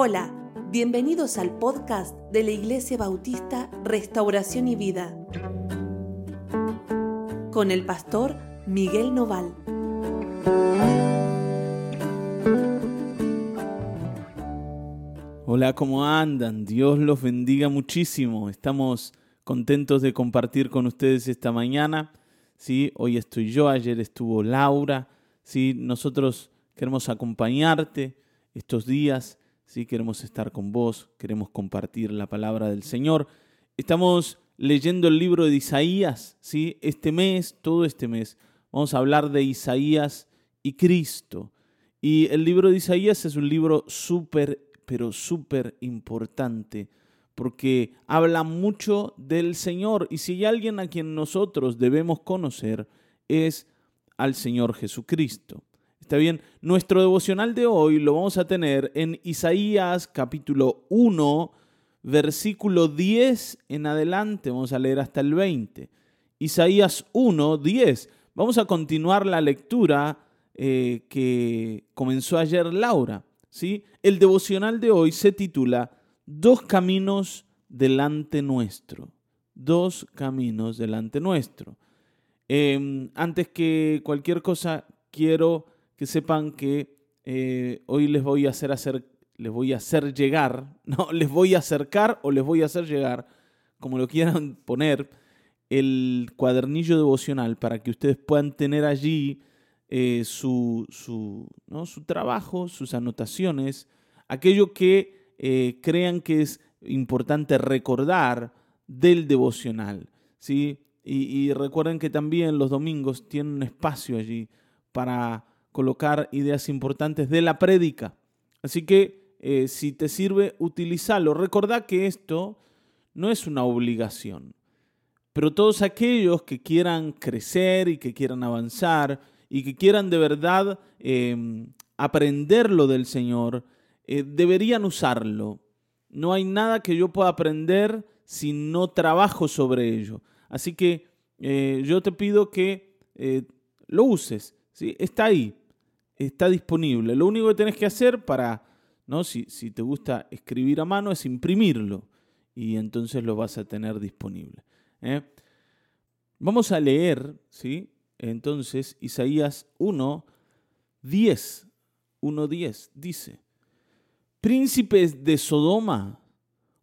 Hola, bienvenidos al podcast de la Iglesia Bautista Restauración y Vida con el pastor Miguel Noval. Hola, ¿cómo andan? Dios los bendiga muchísimo. Estamos contentos de compartir con ustedes esta mañana. ¿sí? Hoy estoy yo, ayer estuvo Laura. ¿sí? Nosotros queremos acompañarte estos días ¿sí? queremos estar con vos, queremos compartir la palabra del Señor. Estamos leyendo el libro de Isaías, ¿sí? este mes, todo este mes, vamos a hablar de Isaías y Cristo. Y el libro de Isaías es un libro súper, pero súper importante, porque habla mucho del Señor. Y si hay alguien a quien nosotros debemos conocer, es al Señor Jesucristo. Está bien, nuestro devocional de hoy lo vamos a tener en Isaías capítulo 1, versículo 10 en adelante. Vamos a leer hasta el 20. Isaías 1, 10. Vamos a continuar la lectura eh, que comenzó ayer Laura. ¿sí? El devocional de hoy se titula Dos caminos delante nuestro. Dos caminos delante nuestro. Em, antes que cualquier cosa, quiero que sepan que eh, hoy les voy a hacer, les voy a hacer llegar, no, les voy a acercar o les voy a hacer llegar, como lo quieran poner, el cuadernillo devocional para que ustedes puedan tener allí eh, su, su, ¿no? su, trabajo, sus anotaciones, aquello que eh, crean que es importante recordar del devocional. ¿sí? Y recuerden que también los domingos tienen un espacio allí para colocar ideas importantes de la prédica. Así que eh, si te sirve, utilízalo. Recordá que esto no es una obligación, pero todos aquellos que quieran crecer y que quieran avanzar y que quieran de verdad em, aprender lo del Señor, eh, deberían usarlo. No hay nada que yo pueda aprender si no trabajo sobre ello. Así que eh, yo te pido que lo uses. ¿sí? Está ahí está disponible. Lo único que tenés que hacer para, ¿no? si, si te gusta escribir a mano, es imprimirlo y entonces lo vas a tener disponible. ¿eh? Vamos a leer, ¿sí? Entonces, Isaías 1, 10, 1, 10, dice, Príncipes de Sodoma,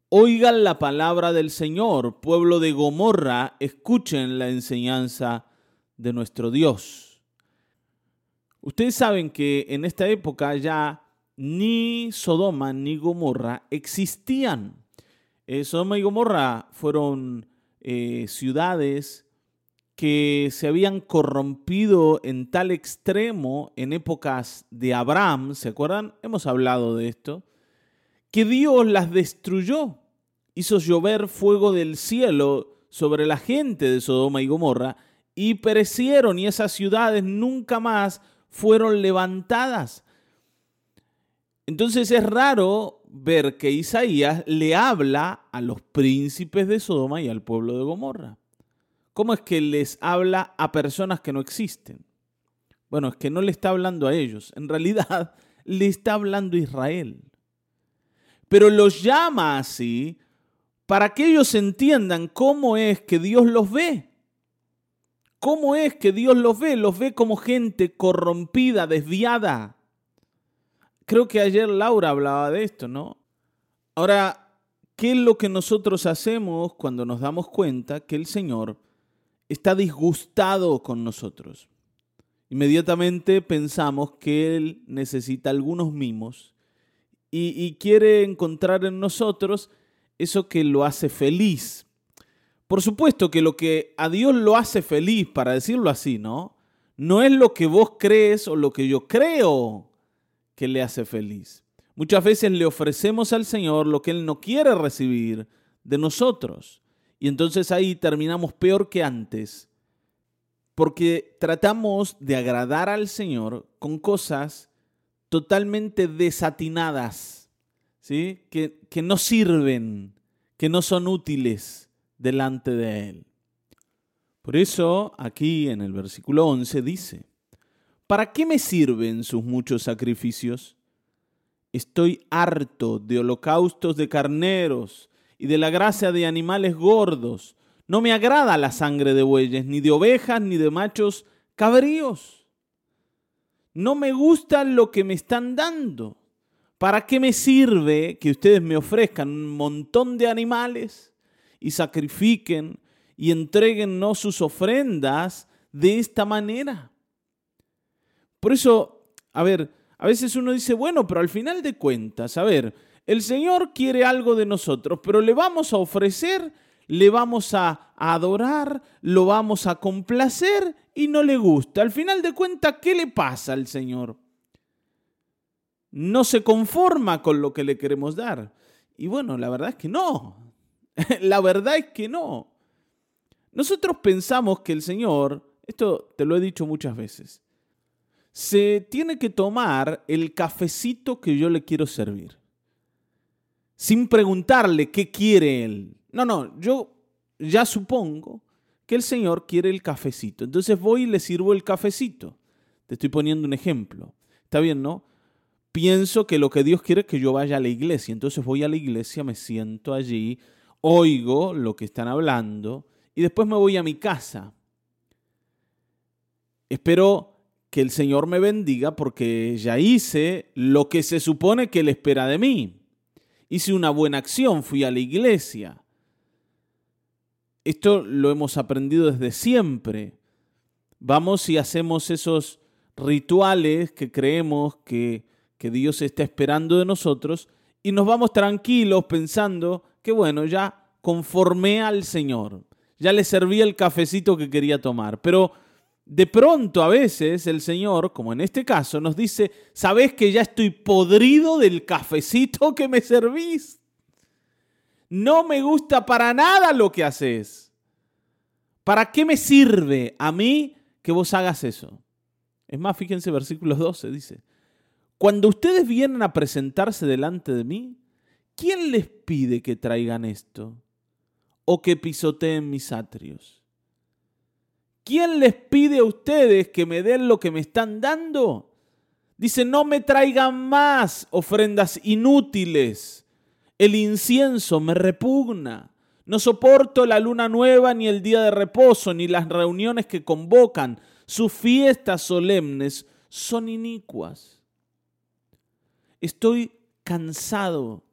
oigan la palabra del Señor, pueblo de Gomorra, escuchen la enseñanza de nuestro Dios. Ustedes saben que en esta época ya ni Sodoma ni Gomorra existían. Eh, Sodoma y Gomorra fueron eh, ciudades que se habían corrompido en tal extremo en épocas de Abraham, ¿se acuerdan? Hemos hablado de esto, que Dios las destruyó, hizo llover fuego del cielo sobre la gente de Sodoma y Gomorra y perecieron y esas ciudades nunca más fueron levantadas. Entonces es raro ver que Isaías le habla a los príncipes de Sodoma y al pueblo de Gomorra. ¿Cómo es que les habla a personas que no existen? Bueno, es que no le está hablando a ellos, en realidad le está hablando a Israel. Pero los llama así para que ellos entiendan cómo es que Dios los ve. ¿Cómo es que Dios los ve? Los ve como gente corrompida, desviada. Creo que ayer Laura hablaba de esto, ¿no? Ahora, ¿qué es lo que nosotros hacemos cuando nos damos cuenta que el Señor está disgustado con nosotros? Inmediatamente pensamos que Él necesita algunos mimos y, y quiere encontrar en nosotros eso que lo hace feliz, por supuesto que lo que a Dios lo hace feliz, para decirlo así, ¿no? No es lo que vos crees o lo que yo creo que le hace feliz. Muchas veces le ofrecemos al Señor lo que Él no quiere recibir de nosotros. Y entonces ahí terminamos peor que antes. Porque tratamos de agradar al Señor con cosas totalmente desatinadas, ¿sí? que, que no sirven, que no son útiles delante de Él. Por eso aquí en el versículo 11 dice, ¿para qué me sirven sus muchos sacrificios? Estoy harto de holocaustos de carneros y de la grasa de animales gordos. No me agrada la sangre de bueyes, ni de ovejas, ni de machos cabríos. No me gusta lo que me están dando. ¿Para qué me sirve que ustedes me ofrezcan un montón de animales y sacrifiquen y entreguen sus ofrendas de esta manera? Por eso, a ver, a veces uno dice, bueno, pero al final de cuentas, a ver, el Señor quiere algo de nosotros, pero le vamos a ofrecer, le vamos a adorar, lo vamos a complacer y no le gusta. Al final de cuentas, ¿qué le pasa al Señor? No se conforma con lo que le queremos dar. Y bueno, la verdad es que no. la verdad es que no. Nosotros pensamos que el Señor, esto te lo he dicho muchas veces, se tiene que tomar el cafecito que yo le quiero servir. Sin preguntarle qué quiere él. No, no, yo ya supongo que el Señor quiere el cafecito. Entonces voy y le sirvo el cafecito. Te estoy poniendo un ejemplo. Está bien, ¿no? Pienso que lo que Dios quiere es que yo vaya a la iglesia. Entonces voy a la iglesia, me siento allí, oigo lo que están hablando y después me voy a mi casa. Espero que el Señor me bendiga porque ya hice lo que se supone que Él espera de mí. Hice una buena acción, fui a la iglesia. Esto lo hemos aprendido desde siempre. Vamos y hacemos esos rituales que creemos que, que Dios está esperando de nosotros y nos vamos tranquilos pensando que bueno, ya conformé al Señor, ya le serví el cafecito que quería tomar, pero de pronto a veces el Señor, como en este caso, nos dice, ¿sabes que ya estoy podrido del cafecito que me servís? No me gusta para nada lo que haces. ¿Para qué me sirve a mí que vos hagas eso? Es más, fíjense versículo 12, dice, cuando ustedes vienen a presentarse delante de mí, ¿quién les pide que traigan esto? ¿O que pisoteen mis atrios? ¿Quién les pide a ustedes que me den lo que me están dando? Dice, no me traigan más ofrendas inútiles. El incienso me repugna. No soporto la luna nueva, ni el día de reposo, ni las reuniones que convocan. Sus fiestas solemnes son inicuas. Estoy cansado.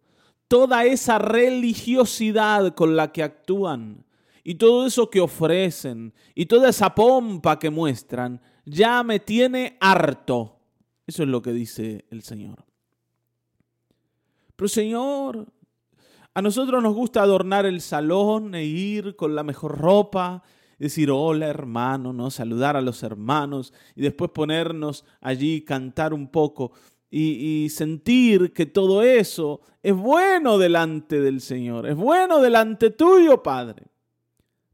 Toda esa religiosidad con la que actúan y todo eso que ofrecen y toda esa pompa que muestran ya me tiene harto. Eso es lo que dice el Señor. Pero Señor, a nosotros nos gusta adornar el salón e ir con la mejor ropa, decir hola hermano, ¿no? saludar a los hermanos y después ponernos allí, cantar un poco y, sentir que todo eso es bueno delante del Señor, es bueno delante tuyo, Padre.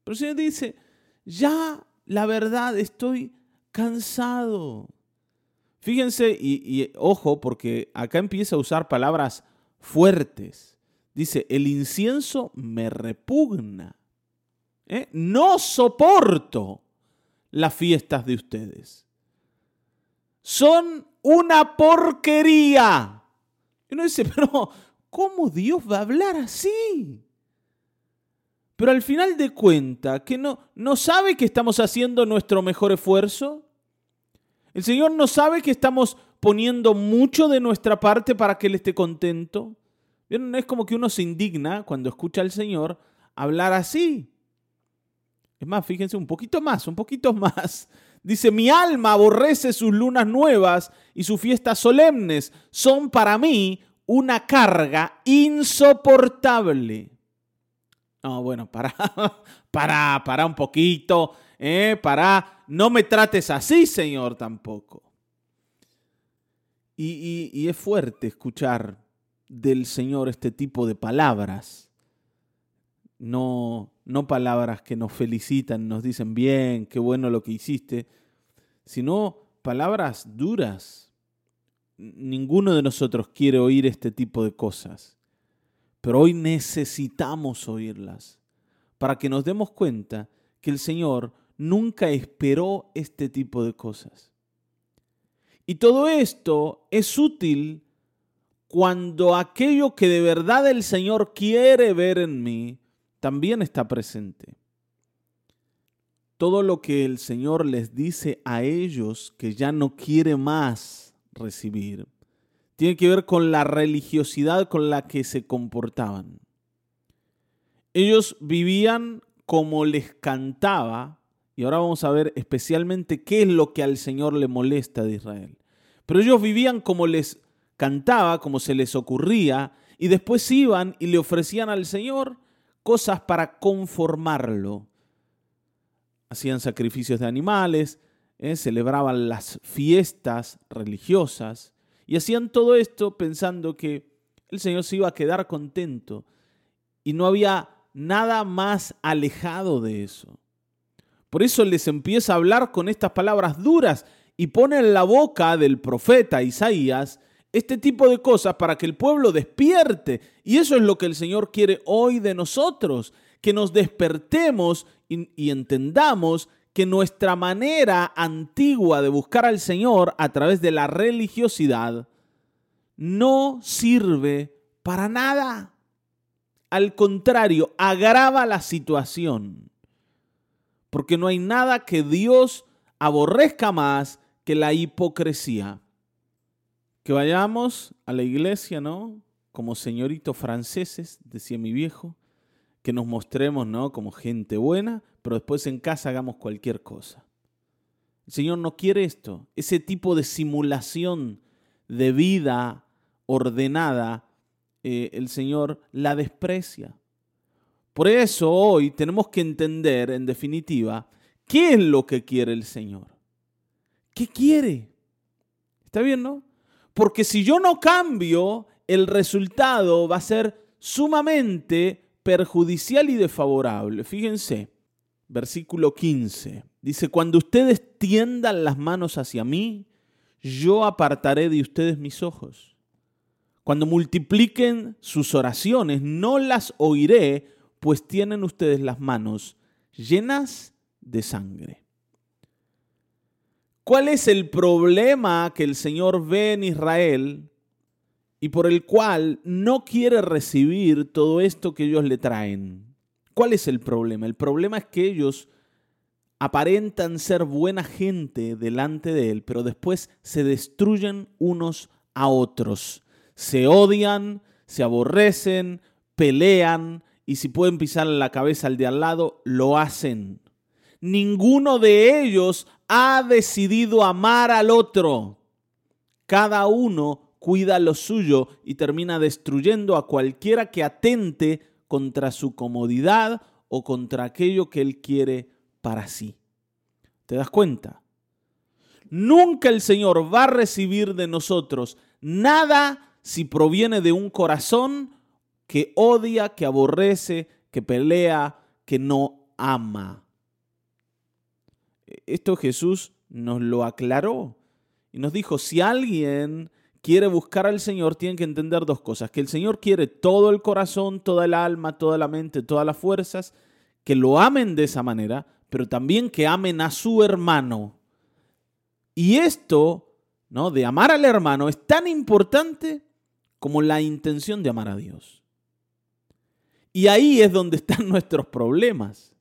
Pero el Señor dice, ya la verdad estoy cansado. Fíjense y, ojo, porque acá empieza a usar palabras fuertes. Dice, el incienso me repugna. ¿eh? No soporto las fiestas de ustedes. Son una porquería. Y uno dice, pero ¿cómo Dios va a hablar así? pero al final de cuenta, que no, no sabe que estamos haciendo nuestro mejor esfuerzo. El Señor no sabe que estamos poniendo mucho de nuestra parte para que Él esté contento. Es como que uno se indigna cuando escucha al Señor hablar así. Es más, fíjense un poquito más, un poquito más. Dice, mi alma aborrece sus lunas nuevas y sus fiestas solemnes. Son para mí una carga insoportable. No, bueno, para, para, para un poquito, eh, para, no me trates así, Señor, tampoco. Y, y es fuerte escuchar del Señor este tipo de palabras. No, no palabras que nos felicitan, nos dicen bien, qué bueno lo que hiciste, sino palabras duras. Ninguno de nosotros quiere oír este tipo de cosas. Pero hoy necesitamos oírlas para que nos demos cuenta que el Señor nunca esperó este tipo de cosas. Y todo esto es útil cuando aquello que de verdad el Señor quiere ver en mí también está presente. Todo lo que el Señor les dice a ellos que ya no quiere más recibir, tiene que ver con la religiosidad con la que se comportaban. Ellos vivían como les cantaba, y ahora vamos a ver especialmente qué es lo que al Señor le molesta de Israel. Pero ellos vivían como les cantaba, como se les ocurría, y después iban y le ofrecían al Señor cosas para conformarlo. Hacían sacrificios de animales, ¿eh? celebraban las fiestas religiosas, y hacían todo esto pensando que el Señor se iba a quedar contento, y no había nada más alejado de eso. Por eso les empieza a hablar con estas palabras duras y pone en la boca del profeta Isaías este tipo de cosas para que el pueblo despierte. Y eso es lo que el Señor quiere hoy de nosotros, que nos despertemos y, entendamos que nuestra manera antigua de buscar al Señor a través de la religiosidad no sirve para nada. Al contrario, agrava la situación. Porque no hay nada que Dios aborrezca más que la hipocresía que vayamos a la iglesia, ¿no? Como señoritos franceses, decía mi viejo, que nos mostremos, ¿no? Como gente buena, pero después en casa hagamos cualquier cosa. El Señor no quiere esto, ese tipo de simulación de vida ordenada, eh, el Señor la desprecia. Por eso hoy tenemos que entender, en definitiva, qué es lo que quiere el Señor. ¿Qué quiere? ¿Está bien, no? Porque si yo no cambio, el resultado va a ser sumamente perjudicial y desfavorable. Fíjense, versículo 15. Dice, cuando ustedes tiendan las manos hacia mí, yo apartaré de ustedes mis ojos. Cuando multipliquen sus oraciones, no las oiré, pues tienen ustedes las manos llenas de sangre. ¿Cuál es el problema que el Señor ve en Israel y por el cual no quiere recibir todo esto que ellos le traen? ¿Cuál es el problema? El problema es que ellos aparentan ser buena gente delante de Él, pero después se destruyen unos a otros. Se odian, se aborrecen, pelean y si pueden pisar la cabeza al de al lado, lo hacen. Ninguno de ellos ha decidido amar al otro. Cada uno cuida lo suyo y termina destruyendo a cualquiera que atente contra su comodidad o contra aquello que él quiere para sí. ¿Te das cuenta? Nunca el Señor va a recibir de nosotros nada si proviene de un corazón que odia, que aborrece, que pelea, que no ama. Esto Jesús nos lo aclaró y nos dijo, si alguien quiere buscar al Señor, tiene que entender dos cosas, que el Señor quiere todo el corazón, toda el alma, toda la mente, todas las fuerzas, que lo amen de esa manera, pero también que amen a su hermano. Y esto, ¿no? De amar al hermano es tan importante como la intención de amar a Dios. Y ahí es donde están nuestros problemas.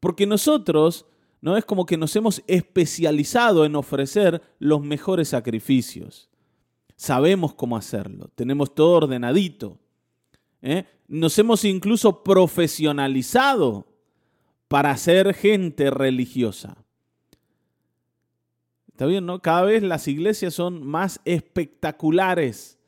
Porque nosotros ¿no? Es como que nos hemos especializado en ofrecer los mejores sacrificios. Sabemos cómo hacerlo, tenemos todo ordenadito. ¿eh? Nos hemos incluso profesionalizado para ser gente religiosa. ¿Está bien, no? Cada vez las iglesias son más espectaculares.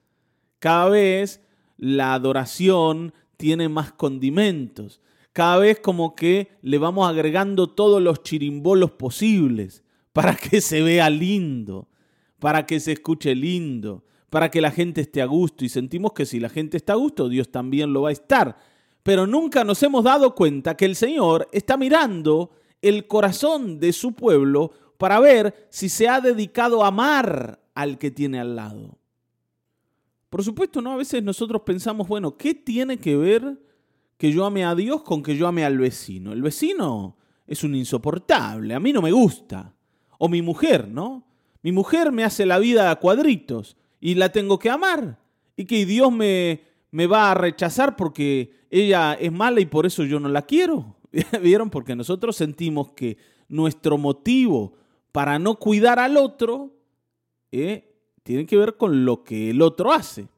Cada vez la adoración tiene más condimentos cada vez como que le vamos agregando todos los chirimbolos posibles para que se vea lindo, para que se escuche lindo, para que la gente esté a gusto. Y sentimos que si la gente está a gusto, Dios también lo va a estar. Pero nunca nos hemos dado cuenta que el Señor está mirando el corazón de su pueblo para ver si se ha dedicado a amar al que tiene al lado. Por supuesto, ¿no? A veces nosotros pensamos, bueno, ¿qué tiene que ver que yo ame a Dios con que yo ame al vecino. El vecino es un insoportable, a mí no me gusta. O mi mujer, ¿no? Mi mujer me hace la vida a cuadritos y la tengo que amar. y que Dios me, me va a rechazar porque ella es mala y por eso yo no la quiero. ¿Vieron? Porque nosotros sentimos que nuestro motivo para no cuidar al otro eh, tiene que ver con lo que el otro hace.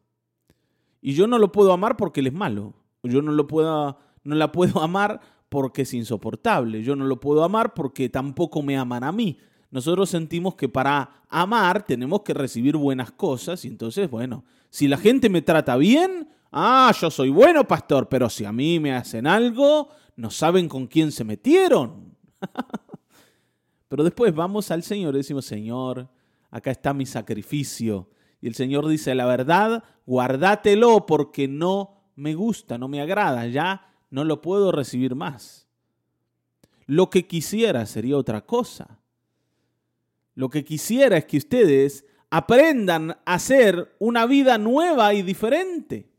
Y yo no lo puedo amar porque él es malo. Yo no, lo puedo, no la puedo amar porque es insoportable. Yo no lo puedo amar porque tampoco me aman a mí. Nosotros sentimos que para amar tenemos que recibir buenas cosas y entonces, bueno, si la gente me trata bien, ah, yo soy bueno, pastor, pero si a mí me hacen algo, no saben con quién se metieron. pero después vamos al Señor y decimos, Señor, acá está mi sacrificio. Y el Señor dice, la verdad, guardátelo porque no me gusta, no me agrada, ya no lo puedo recibir más. Lo que quisiera sería otra cosa. Lo que quisiera es que ustedes aprendan a hacer una vida nueva y diferente.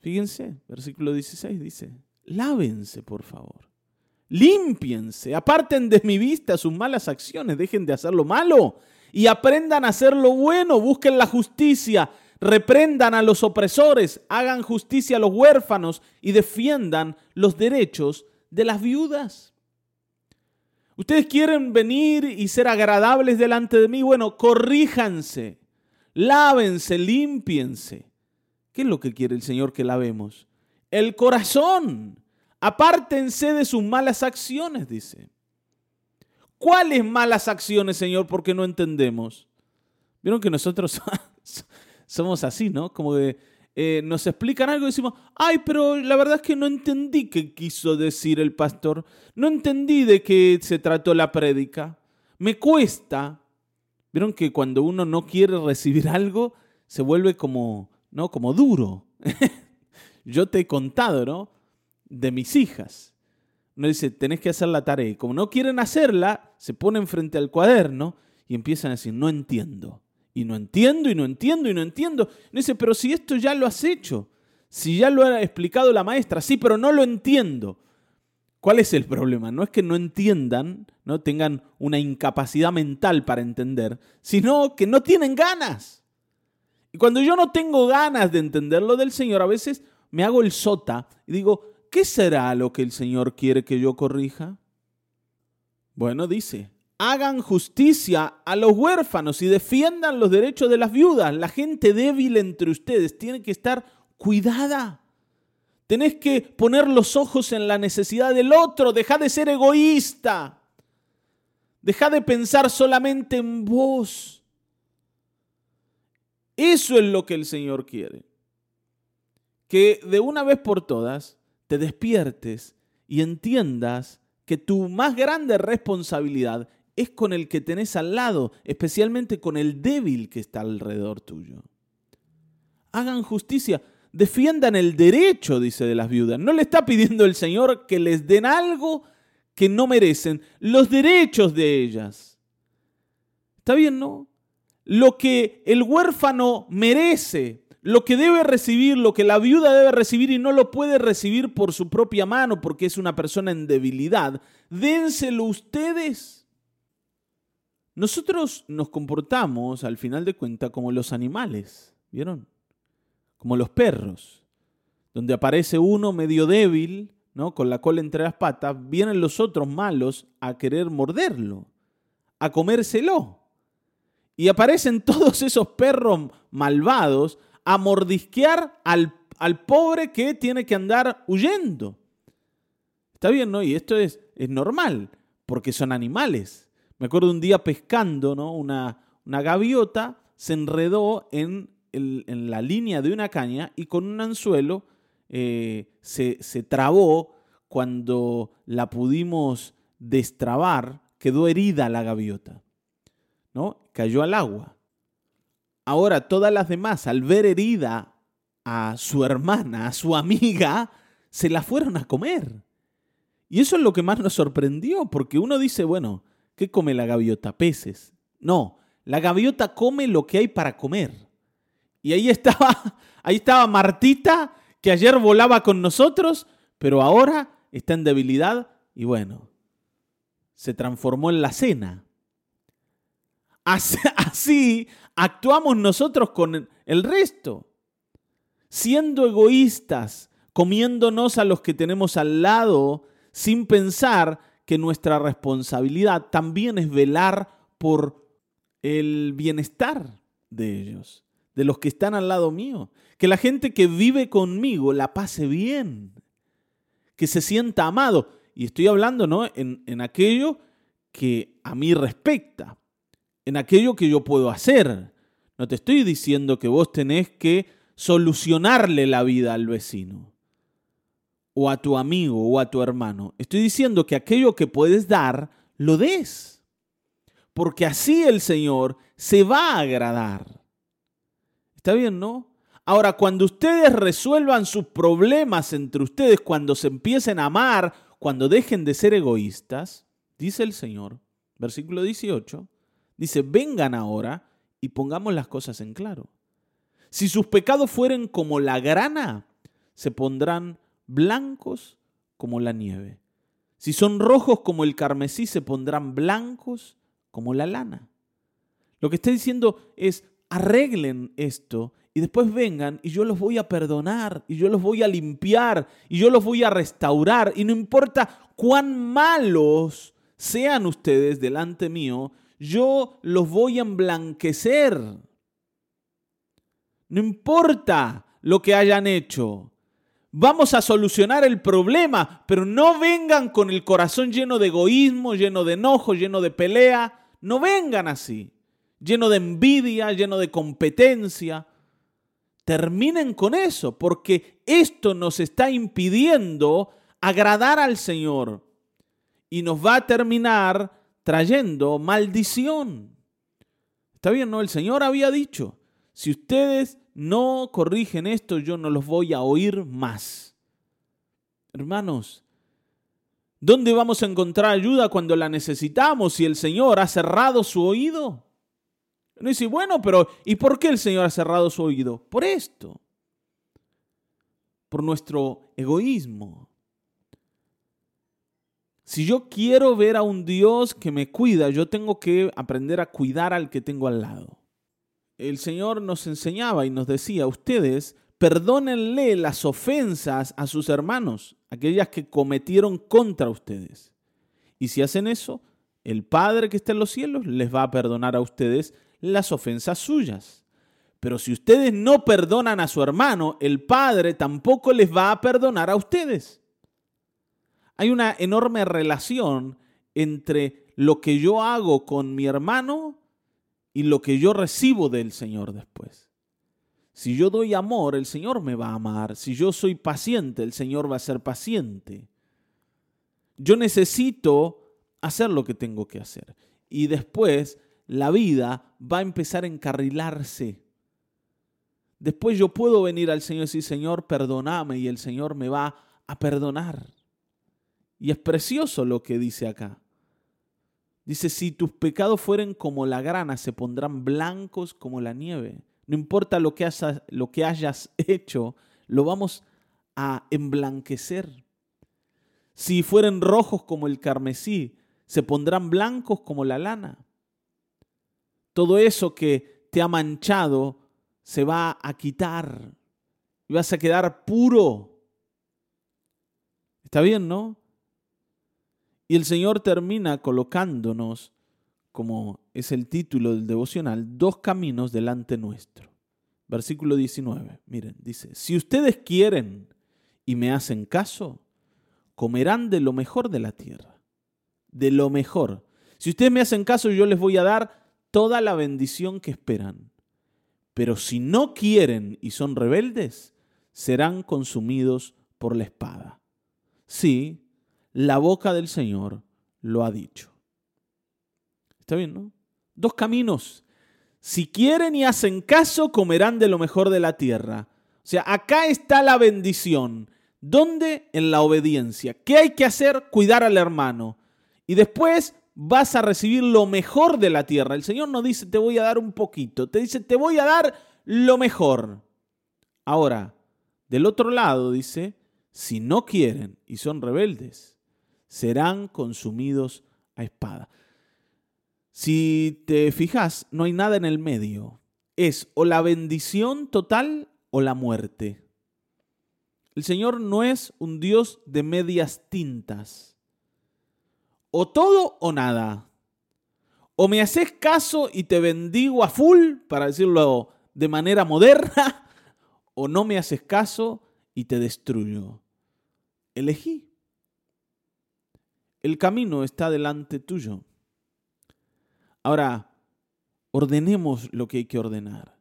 Fíjense, versículo 16 dice, lávense por favor, límpiense, aparten de mi vista sus malas acciones, dejen de hacer lo malo y aprendan a hacer lo bueno, busquen la justicia, reprendan a los opresores, hagan justicia a los huérfanos y defiendan los derechos de las viudas. Ustedes quieren venir y ser agradables delante de mí, bueno, corríjanse, lávense, límpiense. ¿Qué es lo que quiere el Señor que lavemos? El corazón. Apártense de sus malas acciones, dice. ¿Cuáles malas acciones, Señor? Porque no entendemos. Vieron que nosotros somos así, ¿no? Como que eh, nos explican algo y decimos, ay, pero la verdad es que no entendí qué quiso decir el pastor. No entendí de qué se trató la prédica. Me cuesta. Vieron que cuando uno no quiere recibir algo, se vuelve como, ¿no? Como duro. Yo te he contado, ¿no? De mis hijas uno dice, tenés que hacer la tarea. Y como no quieren hacerla, se ponen frente al cuaderno y empiezan a decir, no entiendo. Y no entiendo, y no entiendo, y no entiendo. Y dice, pero si esto ya lo has hecho, si ya lo ha explicado la maestra, sí, pero no lo entiendo. ¿Cuál es el problema? No es que no entiendan, no tengan una incapacidad mental para entender, sino que no tienen ganas. Y cuando yo no tengo ganas de entender lo del Señor, a veces me hago el sota y digo, ¿qué será lo que el Señor quiere que yo corrija? Bueno, dice, hagan justicia a los huérfanos y defiendan los derechos de las viudas. La gente débil entre ustedes tiene que estar cuidada. Tenés que poner los ojos en la necesidad del otro. Deja de ser egoísta. Deja de pensar solamente en vos. Eso es lo que el Señor quiere. Que de una vez por todas te despiertes y entiendas que tu más grande responsabilidad es con el que tenés al lado, especialmente con el débil que está alrededor tuyo. Hagan justicia, defiendan el derecho, dice de las viudas. No le está pidiendo el Señor que les den algo que no merecen, los derechos de ellas. ¿Está bien, no? Lo que el huérfano merece, lo que debe recibir, lo que la viuda debe recibir y no lo puede recibir por su propia mano porque es una persona en debilidad, dénselo ustedes. Nosotros nos comportamos, al final de cuentas, como los animales, ¿vieron? Como los perros, donde aparece uno medio débil, ¿no? Con la cola entre las patas, vienen los otros malos a querer morderlo, a comérselo. Y aparecen todos esos perros malvados a mordisquear al, al pobre que tiene que andar huyendo. Está bien, ¿no? Y esto es, es normal, porque son animales. Me acuerdo un día pescando, ¿no? Una, gaviota se enredó en, en, la línea de una caña y con un anzuelo eh, se, se trabó. Cuando la pudimos destrabar, quedó herida la gaviota. ¿no? Cayó al agua. Ahora todas las demás, al ver herida a su hermana, a su amiga, se la fueron a comer. Y eso es lo que más nos sorprendió, porque uno dice, bueno, ¿qué come la gaviota? Peces. No, la gaviota come lo que hay para comer. Y ahí estaba, ahí estaba Martita, que ayer volaba con nosotros, pero ahora está en debilidad y bueno, se transformó en la cena. Así, actuamos nosotros con el resto, siendo egoístas, comiéndonos a los que tenemos al lado, sin pensar que nuestra responsabilidad también es velar por el bienestar de ellos, de los que están al lado mío. Que la gente que vive conmigo la pase bien, que se sienta amado. Y estoy hablando ¿no? en, en aquello que a mí respecta, en aquello que yo puedo hacer. No te estoy diciendo que vos tenés que solucionarle la vida al vecino o a tu amigo o a tu hermano. Estoy diciendo que aquello que puedes dar, lo des. Porque así el Señor se va a agradar. ¿Está bien, no? Ahora, cuando ustedes resuelvan sus problemas entre ustedes, cuando se empiecen a amar, cuando dejen de ser egoístas, dice el Señor, versículo 18, dice, vengan ahora y pongamos las cosas en claro. Si sus pecados fueren como la grana, se pondrán blancos como la nieve. Si son rojos como el carmesí, se pondrán blancos como la lana. Lo que está diciendo es, arreglen esto y después vengan y yo los voy a perdonar y yo los voy a limpiar y yo los voy a restaurar y no importa cuán malos sean ustedes delante mío, yo los voy a emblanquecer. No importa lo que hayan hecho. Vamos a solucionar el problema, pero no vengan con el corazón lleno de egoísmo, lleno de enojo, lleno de pelea. No vengan así, lleno de envidia, lleno de competencia. Terminen con eso, porque esto nos está impidiendo agradar al Señor y nos va a terminar trayendo maldición. Está bien, ¿no? El Señor había dicho, si ustedes no corrigen esto, yo no los voy a oír más. Hermanos, ¿dónde vamos a encontrar ayuda cuando la necesitamos si el Señor ha cerrado su oído? No dice, bueno, pero ¿y por qué el Señor ha cerrado su oído? Por esto. Por nuestro egoísmo. Si yo quiero ver a un Dios que me cuida, yo tengo que aprender a cuidar al que tengo al lado. El Señor nos enseñaba y nos decía, ustedes perdónenle las ofensas a sus hermanos, aquellas que cometieron contra ustedes. Y si hacen eso, el Padre que está en los cielos les va a perdonar a ustedes las ofensas suyas. Pero si ustedes no perdonan a su hermano, el Padre tampoco les va a perdonar a ustedes. Hay una enorme relación entre lo que yo hago con mi hermano y lo que yo recibo del Señor después. Si yo doy amor, el Señor me va a amar. Si yo soy paciente, el Señor va a ser paciente. Yo necesito hacer lo que tengo que hacer. Y después la vida va a empezar a encarrilarse. Después yo puedo venir al Señor y decir, Señor, perdóname, y el Señor me va a perdonar. Y es precioso lo que dice acá. Dice, si tus pecados fueren como la grana, se pondrán blancos como la nieve. No importa lo que, hayas, lo que hayas hecho, lo vamos a emblanquecer. Si fueren rojos como el carmesí, se pondrán blancos como la lana todo eso que te ha manchado se va a quitar y vas a quedar puro. Está bien, ¿no? Y el Señor termina colocándonos, como es el título del devocional, dos caminos delante nuestro. Versículo 19, miren, dice, si ustedes quieren y me hacen caso, comerán de lo mejor de la tierra, de lo mejor. Si ustedes me hacen caso, yo les voy a dar toda la bendición que esperan. Pero si no quieren y son rebeldes, serán consumidos por la espada. Sí, la boca del Señor lo ha dicho. ¿Está bien, no? Dos caminos. Si quieren y hacen caso, comerán de lo mejor de la tierra. O sea, acá está la bendición. ¿Dónde? En la obediencia. ¿Qué hay que hacer? Cuidar al hermano. Y después vas a recibir lo mejor de la tierra. El Señor no dice te voy a dar un poquito, te dice te voy a dar lo mejor. Ahora, del otro lado dice, si no quieren y son rebeldes, serán consumidos a espada. Si te fijas, no hay nada en el medio. Es o la bendición total o la muerte. El Señor no es un Dios de medias tintas. O todo o nada. O me haces caso y te bendigo a full, para decirlo de manera moderna, o no me haces caso y te destruyo. Elegí. El camino está delante tuyo. Ahora, ordenemos lo que hay que ordenar.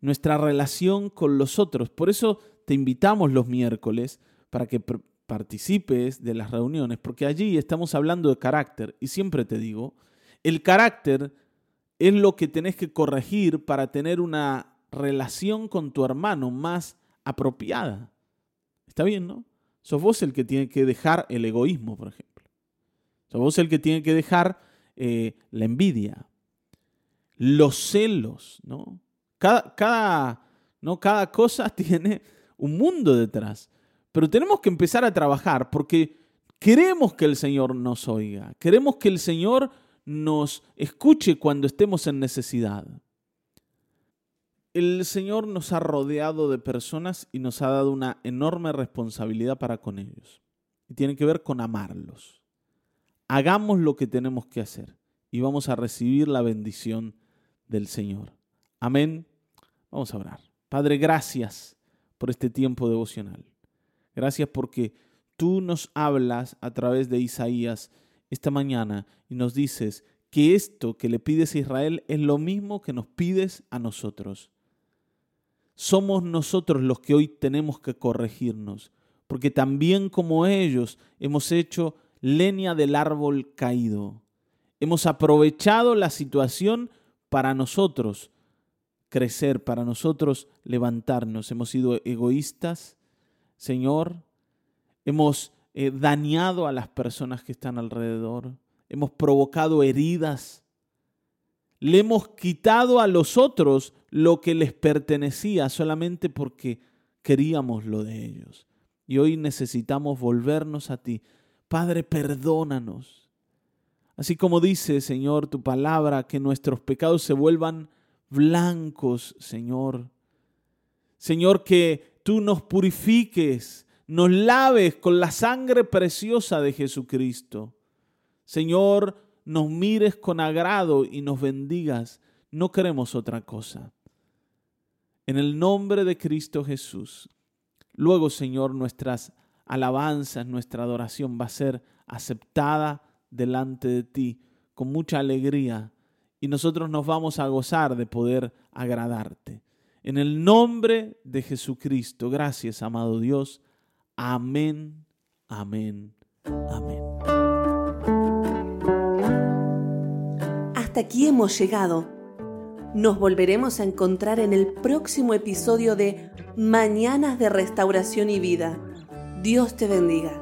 Nuestra relación con los otros. Por eso te invitamos los miércoles para que participes de las reuniones, porque allí estamos hablando de carácter. Y siempre te digo, el carácter es lo que tenés que corregir para tener una relación con tu hermano más apropiada. Está bien, ¿no? Sos vos el que tiene que dejar el egoísmo, por ejemplo. Sos vos el que tiene que dejar eh, la envidia, los celos, ¿no? Cada, cada, ¿no? cada cosa tiene un mundo detrás. Pero tenemos que empezar a trabajar porque queremos que el Señor nos oiga, queremos que el Señor nos escuche cuando estemos en necesidad. El Señor nos ha rodeado de personas y nos ha dado una enorme responsabilidad para con ellos. Y tiene que ver con amarlos. Hagamos lo que tenemos que hacer y vamos a recibir la bendición del Señor. Amén. Vamos a orar. Padre, gracias por este tiempo devocional. Gracias porque tú nos hablas a través de Isaías esta mañana y nos dices que esto que le pides a Israel es lo mismo que nos pides a nosotros. Somos nosotros los que hoy tenemos que corregirnos, porque también como ellos hemos hecho leña del árbol caído. Hemos aprovechado la situación para nosotros crecer, para nosotros levantarnos. Hemos sido egoístas, Señor. Hemos eh, dañado a las personas que están alrededor, hemos provocado heridas, le hemos quitado a los otros lo que les pertenecía solamente porque queríamos lo de ellos. Y hoy necesitamos volvernos a ti. Padre, perdónanos. Así como dice, Señor, tu palabra, que nuestros pecados se vuelvan blancos, Señor. Señor, que tú nos purifiques nos laves con la sangre preciosa de Jesucristo. Señor, nos mires con agrado y nos bendigas. No queremos otra cosa. En el nombre de Cristo Jesús. Luego, Señor, nuestras alabanzas, nuestra adoración va a ser aceptada delante de ti con mucha alegría y nosotros nos vamos a gozar de poder agradarte. En el nombre de Jesucristo, gracias, amado Dios. Amén, amén, amén. Hasta aquí hemos llegado. Nos volveremos a encontrar en el próximo episodio de Mañanas de Restauración y Vida. Dios te bendiga.